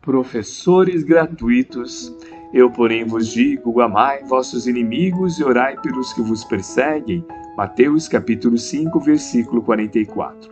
professores gratuitos. Eu, porém, vos digo: amai vossos inimigos e orai pelos que vos perseguem. Mateus capítulo 5, versículo 44.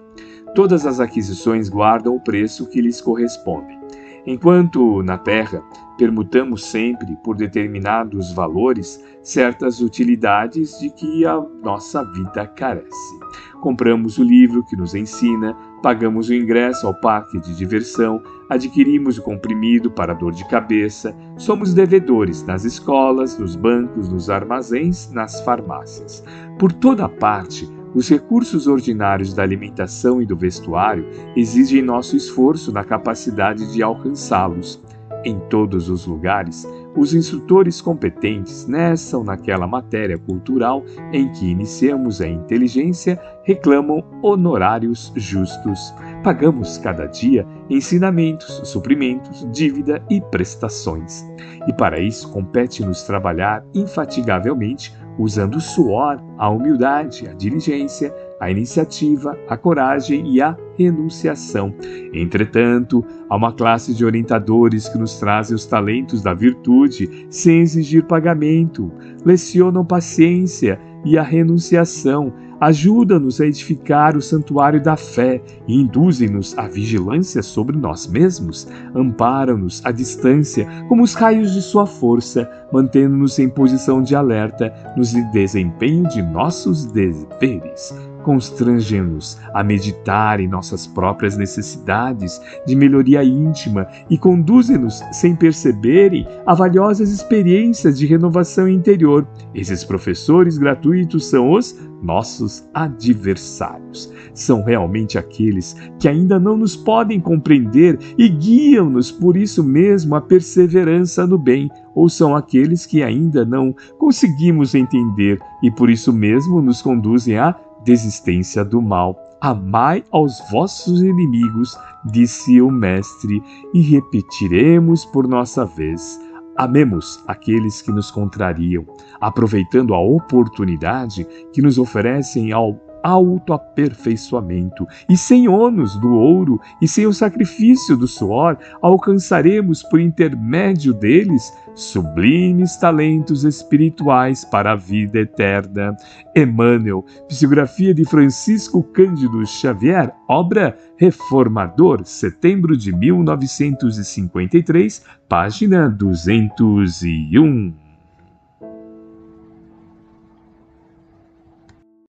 Todas as aquisições guardam o preço que lhes corresponde. Enquanto na terra permutamos sempre por determinados valores certas utilidades de que a nossa vida carece. Compramos o livro que nos ensina, pagamos o ingresso ao parque de diversão, adquirimos o comprimido para dor de cabeça, somos devedores nas escolas, nos bancos, nos armazéns, nas farmácias. Por toda parte, os recursos ordinários da alimentação e do vestuário exigem nosso esforço na capacidade de alcançá-los. Em todos os lugares, os instrutores competentes nessa ou naquela matéria cultural em que iniciamos a inteligência reclamam honorários justos. Pagamos cada dia ensinamentos, suprimentos, dívida e prestações. E para isso compete-nos trabalhar infatigavelmente usando o suor, a humildade, a diligência, a iniciativa, a coragem e a renunciação. Entretanto, há uma classe de orientadores que nos trazem os talentos da virtude sem exigir pagamento, lecionam paciência e a renunciação, ajuda-nos a edificar o santuário da fé e induzem-nos à vigilância sobre nós mesmos, amparam-nos à distância como os raios de sua força, mantendo-nos em posição de alerta no desempenho de nossos deveres constrange-nos a meditar em nossas próprias necessidades de melhoria íntima e conduzem-nos, sem perceberem, a valiosas experiências de renovação interior. Esses professores gratuitos são os nossos adversários. São realmente aqueles que ainda não nos podem compreender e guiam-nos por isso mesmo à perseverança no bem, ou são aqueles que ainda não conseguimos entender e por isso mesmo nos conduzem a desistência do mal. Amai aos vossos inimigos, disse o Mestre, e repetiremos por nossa vez. Amemos aqueles que nos contrariam, aproveitando a oportunidade que nos oferecem ao autoaperfeiçoamento, e sem ônus do ouro e sem o sacrifício do suor, alcançaremos por intermédio deles sublimes talentos espirituais para a vida eterna. Emmanuel, psicografia de Francisco Cândido Xavier, obra Reformador, setembro de 1953, página 201.